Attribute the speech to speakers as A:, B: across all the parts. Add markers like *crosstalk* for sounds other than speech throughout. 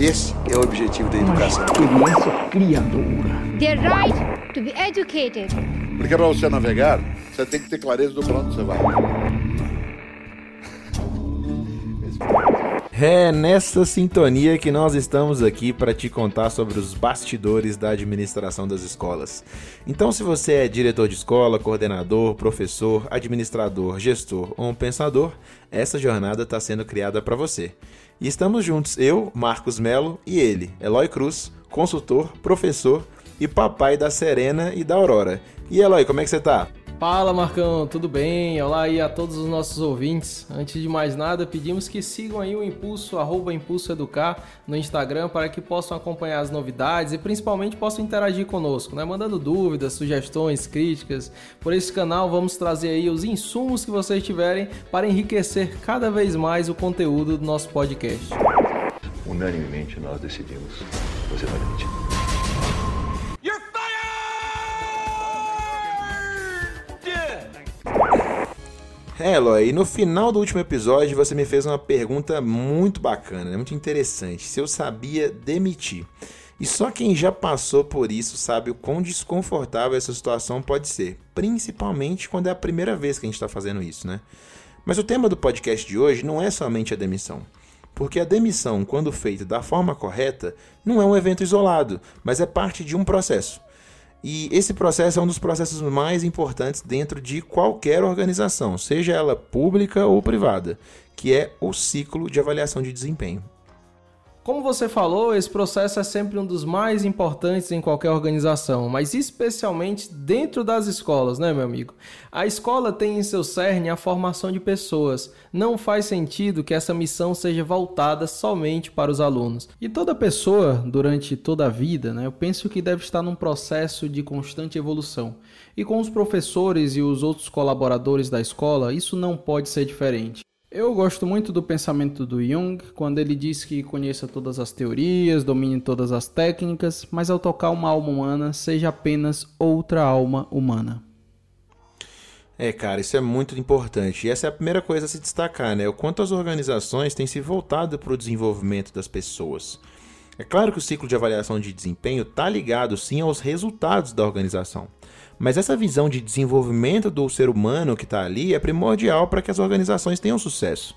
A: Esse é o objetivo da educação.
B: Uma experiência criadora.
C: The right to be educated.
D: Porque para você navegar, você tem que ter clareza do para onde você vai.
E: É nessa sintonia que nós estamos aqui para te contar sobre os bastidores da administração das escolas. Então, se você é diretor de escola, coordenador, professor, administrador, gestor ou um pensador, essa jornada está sendo criada para você. E estamos juntos, eu, Marcos Melo e ele, Eloy Cruz, consultor, professor e papai da Serena e da Aurora. E Eloy, como é que você tá?
F: Fala Marcão, tudo bem? Olá aí a todos os nossos ouvintes. Antes de mais nada, pedimos que sigam aí o Impulso, arroba Impulso Educar no Instagram para que possam acompanhar as novidades e principalmente possam interagir conosco, né? Mandando dúvidas, sugestões, críticas. Por esse canal vamos trazer aí os insumos que vocês tiverem para enriquecer cada vez mais o conteúdo do nosso podcast.
G: Unanimemente nós decidimos, você vai demitir.
E: É, Eloy, e no final do último episódio você me fez uma pergunta muito bacana, né? muito interessante. Se eu sabia demitir. E só quem já passou por isso sabe o quão desconfortável essa situação pode ser, principalmente quando é a primeira vez que a gente está fazendo isso, né? Mas o tema do podcast de hoje não é somente a demissão. Porque a demissão, quando feita da forma correta, não é um evento isolado, mas é parte de um processo. E esse processo é um dos processos mais importantes dentro de qualquer organização, seja ela pública ou privada, que é o ciclo de avaliação de desempenho.
F: Como você falou, esse processo é sempre um dos mais importantes em qualquer organização, mas especialmente dentro das escolas, né, meu amigo? A escola tem em seu cerne a formação de pessoas. Não faz sentido que essa missão seja voltada somente para os alunos. E toda pessoa, durante toda a vida, né, eu penso que deve estar num processo de constante evolução. E com os professores e os outros colaboradores da escola, isso não pode ser diferente. Eu gosto muito do pensamento do Jung, quando ele diz que conheça todas as teorias, domine todas as técnicas, mas ao tocar uma alma humana, seja apenas outra alma humana.
E: É, cara, isso é muito importante. E essa é a primeira coisa a se destacar, né? O quanto as organizações têm se voltado para o desenvolvimento das pessoas. É claro que o ciclo de avaliação de desempenho está ligado sim aos resultados da organização. Mas essa visão de desenvolvimento do ser humano que está ali é primordial para que as organizações tenham sucesso.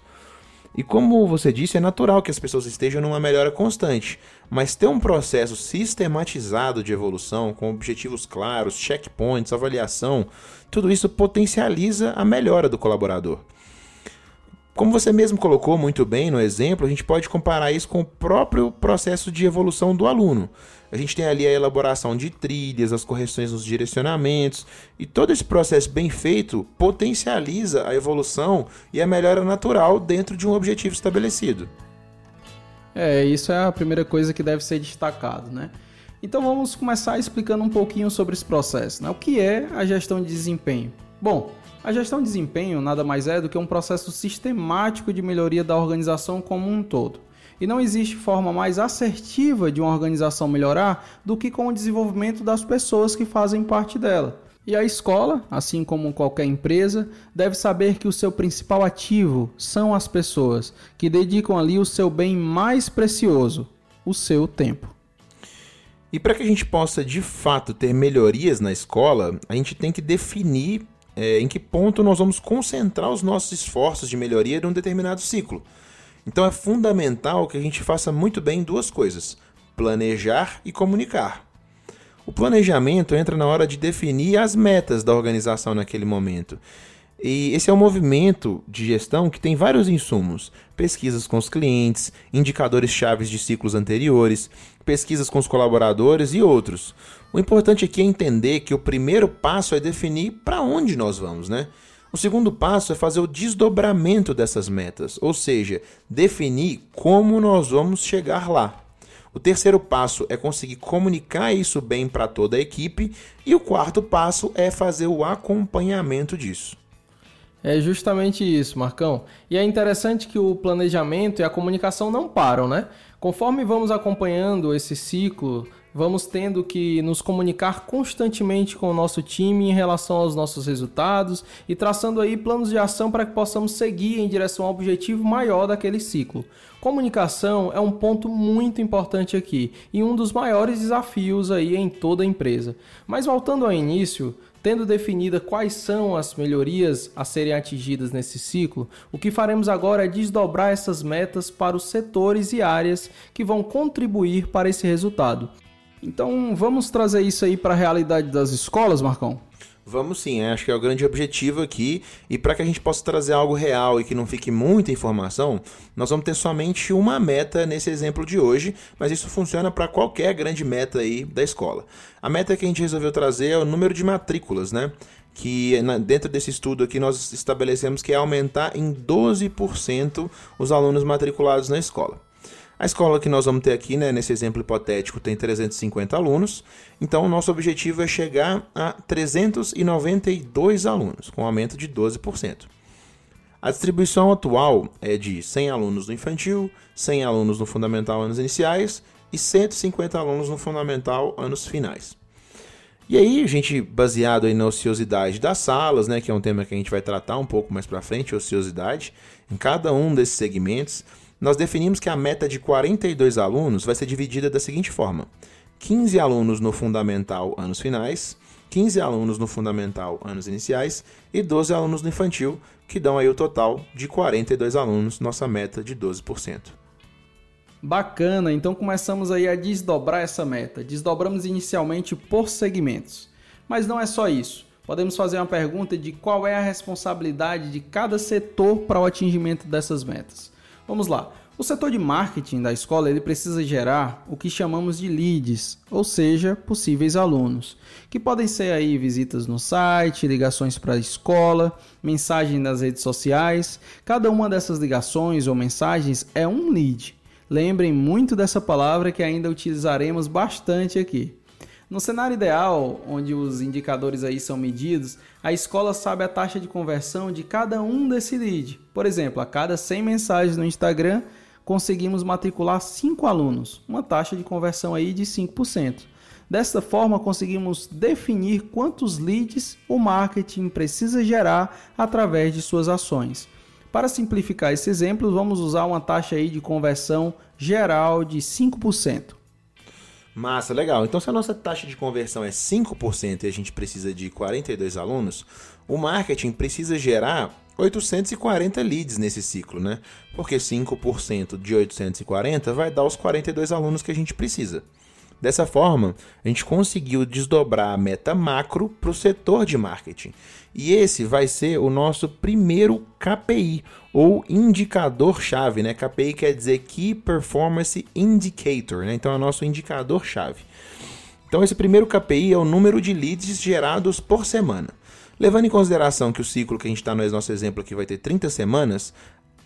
E: E como você disse, é natural que as pessoas estejam numa melhora constante, mas ter um processo sistematizado de evolução, com objetivos claros, checkpoints, avaliação, tudo isso potencializa a melhora do colaborador. Como você mesmo colocou muito bem no exemplo, a gente pode comparar isso com o próprio processo de evolução do aluno. A gente tem ali a elaboração de trilhas, as correções nos direcionamentos, e todo esse processo bem feito potencializa a evolução e a melhora natural dentro de um objetivo estabelecido.
F: É, isso é a primeira coisa que deve ser destacado, né? Então vamos começar explicando um pouquinho sobre esse processo. Né? O que é a gestão de desempenho? Bom, a gestão de desempenho nada mais é do que um processo sistemático de melhoria da organização como um todo. E não existe forma mais assertiva de uma organização melhorar do que com o desenvolvimento das pessoas que fazem parte dela. E a escola, assim como qualquer empresa, deve saber que o seu principal ativo são as pessoas, que dedicam ali o seu bem mais precioso, o seu tempo.
E: E para que a gente possa de fato ter melhorias na escola, a gente tem que definir é, em que ponto nós vamos concentrar os nossos esforços de melhoria num determinado ciclo. Então é fundamental que a gente faça muito bem duas coisas: planejar e comunicar. O planejamento entra na hora de definir as metas da organização naquele momento. E esse é um movimento de gestão que tem vários insumos: pesquisas com os clientes, indicadores chaves de ciclos anteriores, pesquisas com os colaboradores e outros. O importante aqui é entender que o primeiro passo é definir para onde nós vamos, né? O segundo passo é fazer o desdobramento dessas metas, ou seja, definir como nós vamos chegar lá. O terceiro passo é conseguir comunicar isso bem para toda a equipe e o quarto passo é fazer o acompanhamento disso.
F: É justamente isso, Marcão. E é interessante que o planejamento e a comunicação não param, né? Conforme vamos acompanhando esse ciclo vamos tendo que nos comunicar constantemente com o nosso time em relação aos nossos resultados e traçando aí planos de ação para que possamos seguir em direção ao objetivo maior daquele ciclo. Comunicação é um ponto muito importante aqui e um dos maiores desafios aí em toda a empresa. Mas voltando ao início, Tendo definida quais são as melhorias a serem atingidas nesse ciclo, o que faremos agora é desdobrar essas metas para os setores e áreas que vão contribuir para esse resultado. Então, vamos trazer isso aí para a realidade das escolas, Marcão?
E: Vamos sim, é, acho que é o grande objetivo aqui. E para que a gente possa trazer algo real e que não fique muita informação, nós vamos ter somente uma meta nesse exemplo de hoje, mas isso funciona para qualquer grande meta aí da escola. A meta que a gente resolveu trazer é o número de matrículas, né? Que dentro desse estudo aqui nós estabelecemos que é aumentar em 12% os alunos matriculados na escola. A escola que nós vamos ter aqui, né, nesse exemplo hipotético, tem 350 alunos, então o nosso objetivo é chegar a 392 alunos, com um aumento de 12%. A distribuição atual é de 100 alunos no infantil, 100 alunos no fundamental anos iniciais e 150 alunos no fundamental anos finais. E aí, gente, baseado aí na ociosidade das salas, né, que é um tema que a gente vai tratar um pouco mais para frente, ociosidade, em cada um desses segmentos, nós definimos que a meta de 42 alunos vai ser dividida da seguinte forma: 15 alunos no fundamental anos finais, 15 alunos no fundamental anos iniciais e 12 alunos no infantil, que dão aí o total de 42 alunos, nossa meta de 12%.
F: Bacana, então começamos aí a desdobrar essa meta. Desdobramos inicialmente por segmentos. Mas não é só isso. Podemos fazer uma pergunta de qual é a responsabilidade de cada setor para o atingimento dessas metas. Vamos lá. O setor de marketing da escola ele precisa gerar o que chamamos de leads, ou seja, possíveis alunos, que podem ser aí visitas no site, ligações para a escola, mensagem nas redes sociais. Cada uma dessas ligações ou mensagens é um lead. Lembrem muito dessa palavra que ainda utilizaremos bastante aqui. No cenário ideal, onde os indicadores aí são medidos, a escola sabe a taxa de conversão de cada um desse lead. Por exemplo, a cada 100 mensagens no Instagram, conseguimos matricular 5 alunos, uma taxa de conversão aí de 5%. Desta forma, conseguimos definir quantos leads o marketing precisa gerar através de suas ações. Para simplificar esse exemplo, vamos usar uma taxa aí de conversão geral de 5%.
E: Massa, legal. Então, se a nossa taxa de conversão é 5% e a gente precisa de 42 alunos, o marketing precisa gerar 840 leads nesse ciclo, né? Porque 5% de 840 vai dar os 42 alunos que a gente precisa. Dessa forma, a gente conseguiu desdobrar a meta macro para o setor de marketing. E esse vai ser o nosso primeiro KPI, ou indicador-chave. Né? KPI quer dizer Key Performance Indicator, né? então é o nosso indicador-chave. Então, esse primeiro KPI é o número de leads gerados por semana. Levando em consideração que o ciclo que a gente está no nosso exemplo aqui vai ter 30 semanas,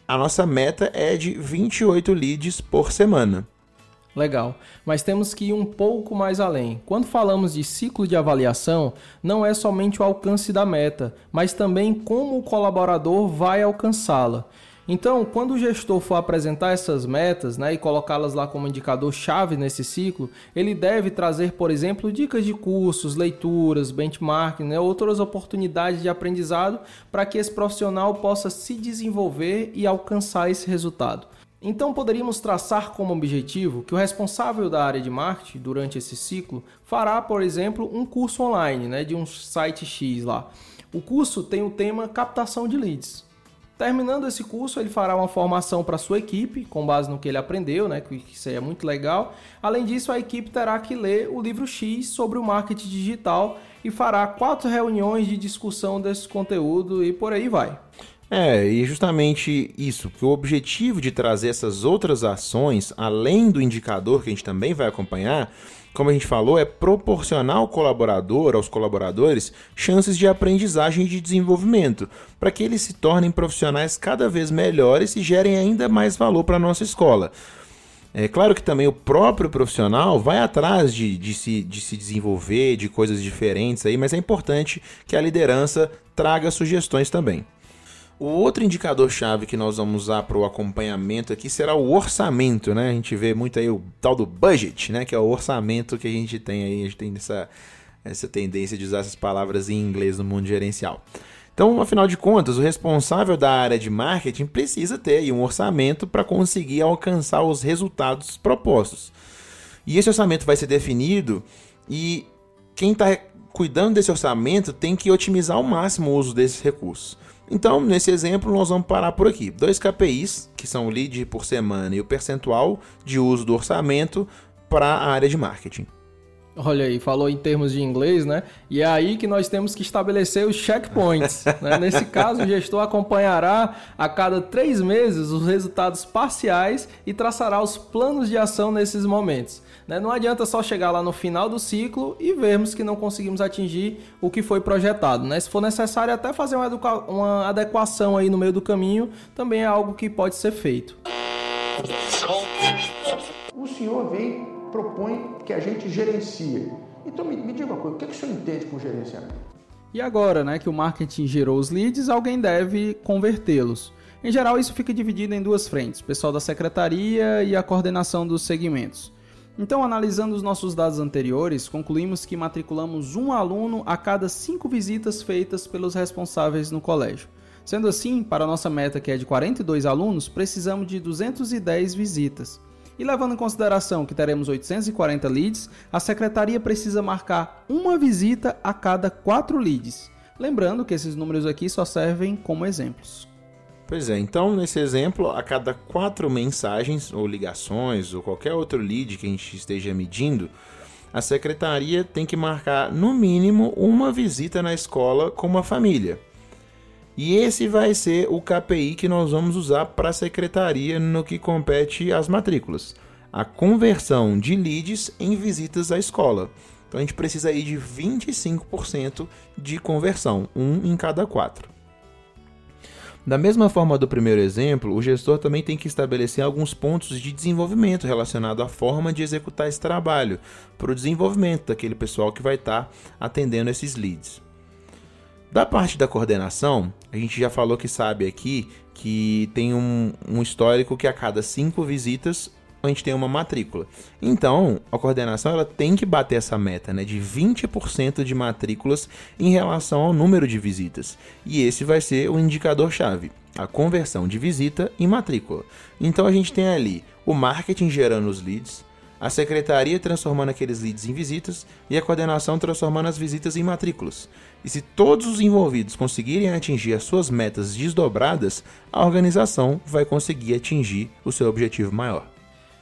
E: a nossa meta é de 28 leads por semana.
F: Legal. Mas temos que ir um pouco mais além. Quando falamos de ciclo de avaliação, não é somente o alcance da meta, mas também como o colaborador vai alcançá-la. Então, quando o gestor for apresentar essas metas né, e colocá-las lá como indicador-chave nesse ciclo, ele deve trazer, por exemplo, dicas de cursos, leituras, benchmarking, né, outras oportunidades de aprendizado para que esse profissional possa se desenvolver e alcançar esse resultado. Então poderíamos traçar como objetivo que o responsável da área de marketing durante esse ciclo fará, por exemplo, um curso online, né, de um site X lá. O curso tem o tema captação de leads. Terminando esse curso, ele fará uma formação para sua equipe, com base no que ele aprendeu, né, que isso é muito legal. Além disso, a equipe terá que ler o livro X sobre o marketing digital e fará quatro reuniões de discussão desse conteúdo e por aí vai.
E: É, e justamente isso, que o objetivo de trazer essas outras ações, além do indicador que a gente também vai acompanhar, como a gente falou, é proporcionar ao colaborador, aos colaboradores, chances de aprendizagem e de desenvolvimento, para que eles se tornem profissionais cada vez melhores e gerem ainda mais valor para a nossa escola. É claro que também o próprio profissional vai atrás de, de, se, de se desenvolver, de coisas diferentes aí, mas é importante que a liderança traga sugestões também. O outro indicador-chave que nós vamos usar para o acompanhamento aqui será o orçamento, né? A gente vê muito aí o tal do budget, né? Que é o orçamento que a gente tem aí, a gente tem essa, essa tendência de usar essas palavras em inglês no mundo gerencial. Então, afinal de contas, o responsável da área de marketing precisa ter aí um orçamento para conseguir alcançar os resultados propostos. E esse orçamento vai ser definido e quem está cuidando desse orçamento tem que otimizar ao máximo o uso desses recursos. Então, nesse exemplo, nós vamos parar por aqui. Dois KPIs, que são o lead por semana e o percentual de uso do orçamento para a área de marketing.
F: Olha aí, falou em termos de inglês, né? E é aí que nós temos que estabelecer os checkpoints. *laughs* né? Nesse caso, o gestor acompanhará a cada três meses os resultados parciais e traçará os planos de ação nesses momentos. Né? Não adianta só chegar lá no final do ciclo e vermos que não conseguimos atingir o que foi projetado. Né? Se for necessário até fazer uma, uma adequação aí no meio do caminho, também é algo que pode ser feito.
B: O senhor vem propõe que a gente gerencie. Então me, me diga uma coisa, o que, é que o senhor entende por gerenciamento?
F: E agora, né, que o marketing gerou os leads, alguém deve convertê-los. Em geral, isso fica dividido em duas frentes: o pessoal da secretaria e a coordenação dos segmentos. Então, analisando os nossos dados anteriores, concluímos que matriculamos um aluno a cada cinco visitas feitas pelos responsáveis no colégio. Sendo assim, para nossa meta, que é de 42 alunos, precisamos de 210 visitas. E levando em consideração que teremos 840 leads, a secretaria precisa marcar uma visita a cada 4 leads. Lembrando que esses números aqui só servem como exemplos.
E: Pois é, então nesse exemplo, a cada quatro mensagens ou ligações ou qualquer outro lead que a gente esteja medindo, a secretaria tem que marcar no mínimo uma visita na escola com uma família. E esse vai ser o KPI que nós vamos usar para a secretaria no que compete às matrículas. A conversão de leads em visitas à escola. Então a gente precisa aí de 25% de conversão, um em cada quatro. Da mesma forma do primeiro exemplo, o gestor também tem que estabelecer alguns pontos de desenvolvimento relacionado à forma de executar esse trabalho, para o desenvolvimento daquele pessoal que vai estar tá atendendo esses leads. Da parte da coordenação, a gente já falou que sabe aqui que tem um, um histórico que a cada cinco visitas a gente tem uma matrícula. Então, a coordenação ela tem que bater essa meta, né, de 20% de matrículas em relação ao número de visitas. E esse vai ser o indicador chave, a conversão de visita em matrícula. Então a gente tem ali o marketing gerando os leads, a secretaria transformando aqueles leads em visitas e a coordenação transformando as visitas em matrículas. E se todos os envolvidos conseguirem atingir as suas metas desdobradas, a organização vai conseguir atingir o seu objetivo maior.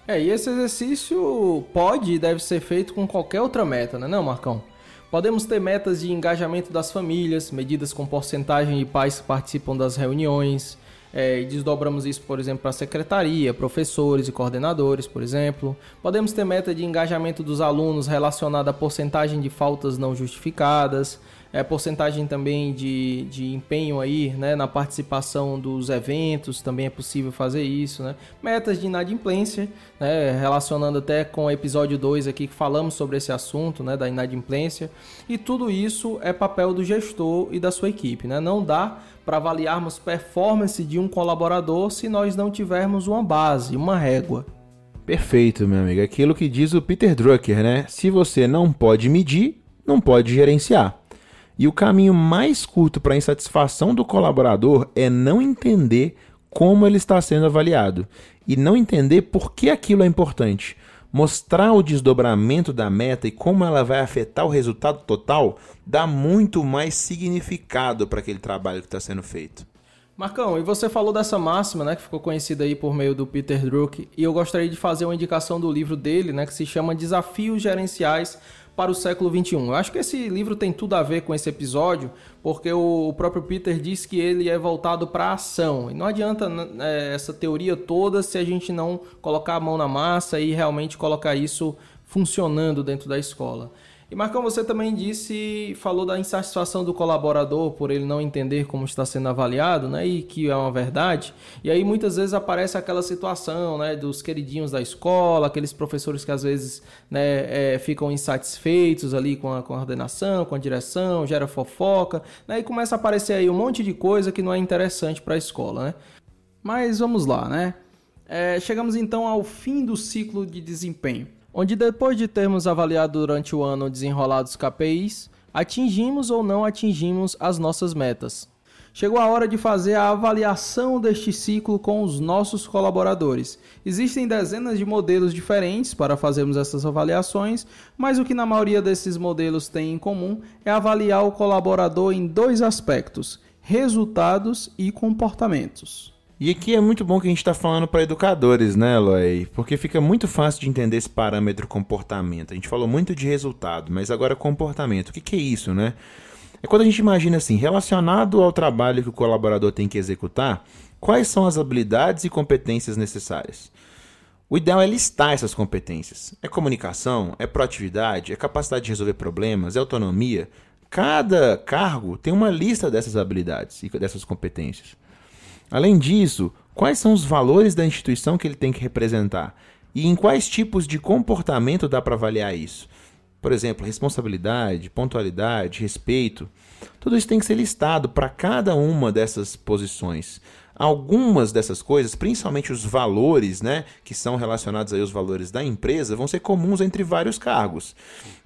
F: É, e esse exercício pode e deve ser feito com qualquer outra meta, né, não, Marcão? Podemos ter metas de engajamento das famílias, medidas com porcentagem de pais que participam das reuniões, é, e desdobramos isso, por exemplo, para a secretaria, professores e coordenadores, por exemplo. Podemos ter meta de engajamento dos alunos relacionada à porcentagem de faltas não justificadas, é, porcentagem também de, de empenho aí, né, na participação dos eventos, também é possível fazer isso, né? Metas de inadimplência, né, relacionando até com o episódio 2 aqui que falamos sobre esse assunto, né, da inadimplência. E tudo isso é papel do gestor e da sua equipe, né? Não dá para avaliarmos performance de um colaborador se nós não tivermos uma base, uma régua.
E: Perfeito, meu amigo. Aquilo que diz o Peter Drucker, né? Se você não pode medir, não pode gerenciar. E o caminho mais curto para a insatisfação do colaborador é não entender como ele está sendo avaliado e não entender por que aquilo é importante. Mostrar o desdobramento da meta e como ela vai afetar o resultado total dá muito mais significado para aquele trabalho que está sendo feito.
F: Marcão, e você falou dessa máxima, né, que ficou conhecida aí por meio do Peter Drucker, e eu gostaria de fazer uma indicação do livro dele, né, que se chama Desafios Gerenciais para o século 21. Eu acho que esse livro tem tudo a ver com esse episódio, porque o próprio Peter diz que ele é voltado para a ação. E não adianta é, essa teoria toda se a gente não colocar a mão na massa e realmente colocar isso funcionando dentro da escola. E Marcão, você também disse, falou da insatisfação do colaborador por ele não entender como está sendo avaliado, né? E que é uma verdade. E aí muitas vezes aparece aquela situação, né? Dos queridinhos da escola, aqueles professores que às vezes né, é, ficam insatisfeitos ali com a coordenação, com a direção, gera fofoca, né? E começa a aparecer aí um monte de coisa que não é interessante para a escola, né? Mas vamos lá, né? É, chegamos então ao fim do ciclo de desempenho onde depois de termos avaliado durante o ano desenrolados KPIs, atingimos ou não atingimos as nossas metas. Chegou a hora de fazer a avaliação deste ciclo com os nossos colaboradores. Existem dezenas de modelos diferentes para fazermos essas avaliações, mas o que na maioria desses modelos tem em comum é avaliar o colaborador em dois aspectos: resultados e comportamentos.
E: E aqui é muito bom que a gente está falando para educadores, né, Eloy? Porque fica muito fácil de entender esse parâmetro comportamento. A gente falou muito de resultado, mas agora comportamento. O que, que é isso, né? É quando a gente imagina assim, relacionado ao trabalho que o colaborador tem que executar, quais são as habilidades e competências necessárias? O ideal é listar essas competências. É comunicação, é proatividade, é capacidade de resolver problemas, é autonomia. Cada cargo tem uma lista dessas habilidades e dessas competências. Além disso, quais são os valores da instituição que ele tem que representar? E em quais tipos de comportamento dá para avaliar isso? Por exemplo, responsabilidade, pontualidade, respeito. Tudo isso tem que ser listado para cada uma dessas posições. Algumas dessas coisas, principalmente os valores, né, que são relacionados aí aos valores da empresa, vão ser comuns entre vários cargos.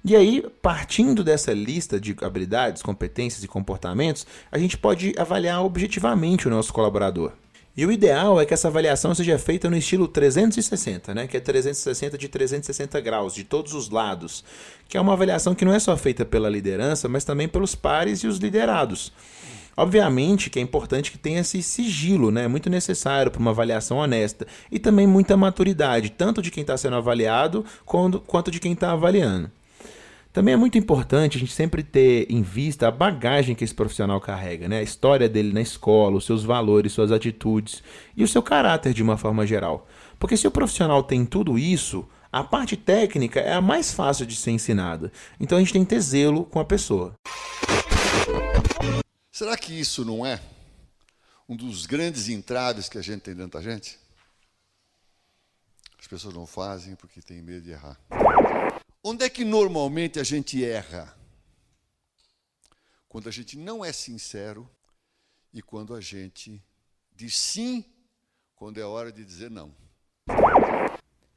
E: E aí, partindo dessa lista de habilidades, competências e comportamentos, a gente pode avaliar objetivamente o nosso colaborador. E o ideal é que essa avaliação seja feita no estilo 360, né? que é 360 de 360 graus, de todos os lados. Que é uma avaliação que não é só feita pela liderança, mas também pelos pares e os liderados. Obviamente que é importante que tenha esse sigilo, né? É muito necessário para uma avaliação honesta. E também muita maturidade, tanto de quem está sendo avaliado quanto, quanto de quem está avaliando. Também é muito importante a gente sempre ter em vista a bagagem que esse profissional carrega, né? A história dele na escola, os seus valores, suas atitudes e o seu caráter de uma forma geral. Porque se o profissional tem tudo isso, a parte técnica é a mais fácil de ser ensinada. Então a gente tem que ter zelo com a pessoa.
D: Será que isso não é um dos grandes entraves que a gente tem dentro da gente? As pessoas não fazem porque têm medo de errar. Onde é que normalmente a gente erra? Quando a gente não é sincero e quando a gente diz sim quando é hora de dizer não.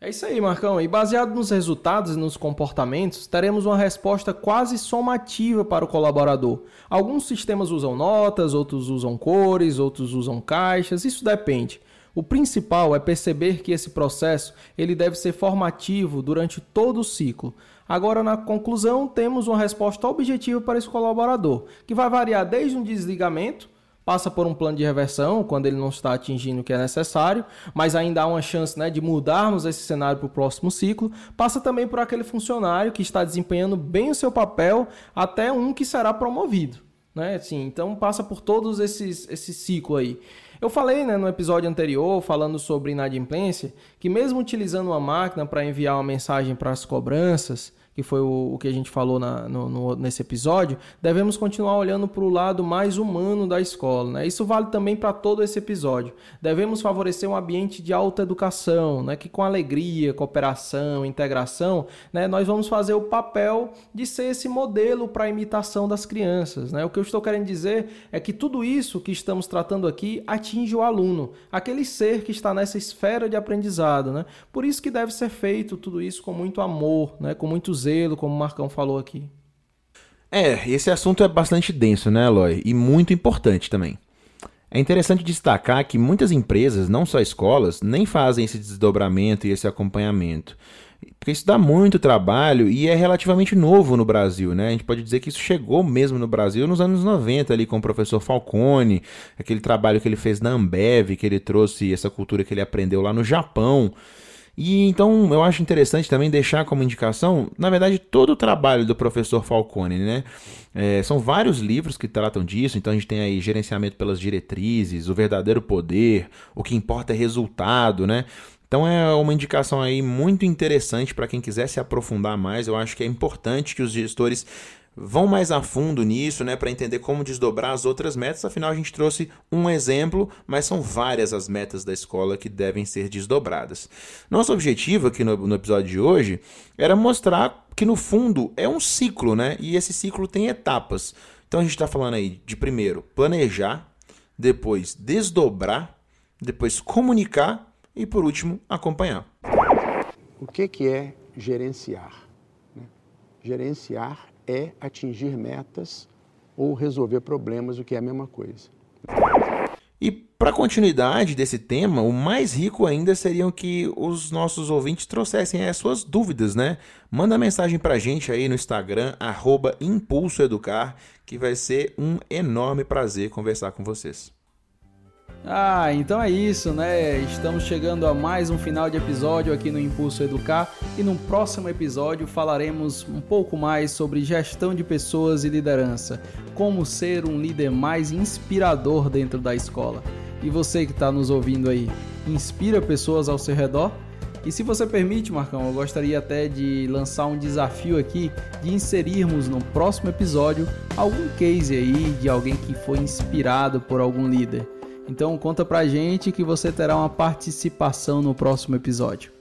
F: É isso aí, Marcão. E baseado nos resultados e nos comportamentos, teremos uma resposta quase somativa para o colaborador. Alguns sistemas usam notas, outros usam cores, outros usam caixas, isso depende. O principal é perceber que esse processo ele deve ser formativo durante todo o ciclo. Agora, na conclusão, temos uma resposta objetiva para esse colaborador, que vai variar desde um desligamento passa por um plano de reversão quando ele não está atingindo o que é necessário, mas ainda há uma chance né, de mudarmos esse cenário para o próximo ciclo. Passa também por aquele funcionário que está desempenhando bem o seu papel até um que será promovido. Né? Assim, então passa por todos esses esse ciclo aí. Eu falei né, no episódio anterior, falando sobre inadimplência, que mesmo utilizando uma máquina para enviar uma mensagem para as cobranças, que foi o, o que a gente falou na, no, no, nesse episódio, devemos continuar olhando para o lado mais humano da escola. Né? Isso vale também para todo esse episódio. Devemos favorecer um ambiente de alta educação, né? que com alegria, cooperação, integração, né? nós vamos fazer o papel de ser esse modelo para a imitação das crianças. Né? O que eu estou querendo dizer é que tudo isso que estamos tratando aqui atinge o aluno, aquele ser que está nessa esfera de aprendizado. Né? Por isso que deve ser feito tudo isso com muito amor, né? com muito zelo, como o Marcão falou aqui.
E: É, esse assunto é bastante denso, né, Eloy? E muito importante também. É interessante destacar que muitas empresas, não só escolas, nem fazem esse desdobramento e esse acompanhamento. Porque isso dá muito trabalho e é relativamente novo no Brasil, né? A gente pode dizer que isso chegou mesmo no Brasil nos anos 90 ali com o professor Falcone, aquele trabalho que ele fez na Ambev, que ele trouxe essa cultura que ele aprendeu lá no Japão. E então eu acho interessante também deixar como indicação, na verdade, todo o trabalho do professor Falcone, né? É, são vários livros que tratam disso, então a gente tem aí Gerenciamento pelas Diretrizes, O Verdadeiro Poder, O que Importa é Resultado, né? Então é uma indicação aí muito interessante para quem quiser se aprofundar mais. Eu acho que é importante que os gestores vão mais a fundo nisso, né, para entender como desdobrar as outras metas. Afinal, a gente trouxe um exemplo, mas são várias as metas da escola que devem ser desdobradas. Nosso objetivo aqui no, no episódio de hoje era mostrar que no fundo é um ciclo, né, e esse ciclo tem etapas. Então a gente está falando aí de primeiro planejar, depois desdobrar, depois comunicar e por último acompanhar.
B: O que, que é gerenciar? né? Gerenciar é atingir metas ou resolver problemas, o que é a mesma coisa.
E: E para continuidade desse tema, o mais rico ainda seriam que os nossos ouvintes trouxessem as suas dúvidas, né? Manda mensagem para a gente aí no Instagram, arroba Impulso Educar, que vai ser um enorme prazer conversar com vocês.
F: Ah, então é isso, né? Estamos chegando a mais um final de episódio aqui no Impulso Educar e no próximo episódio falaremos um pouco mais sobre gestão de pessoas e liderança, como ser um líder mais inspirador dentro da escola. E você que está nos ouvindo aí, inspira pessoas ao seu redor? E se você permite, Marcão, eu gostaria até de lançar um desafio aqui de inserirmos no próximo episódio algum case aí de alguém que foi inspirado por algum líder. Então conta pra gente que você terá uma participação no próximo episódio.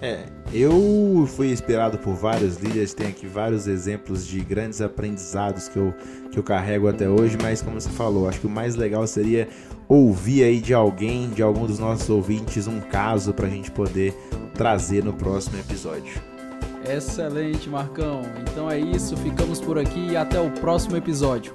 E: É, eu fui inspirado por vários líderes, tem aqui vários exemplos de grandes aprendizados que eu, que eu carrego até hoje, mas como você falou, acho que o mais legal seria ouvir aí de alguém, de algum dos nossos ouvintes, um caso pra gente poder trazer no próximo episódio.
F: Excelente, Marcão. Então é isso, ficamos por aqui e até o próximo episódio.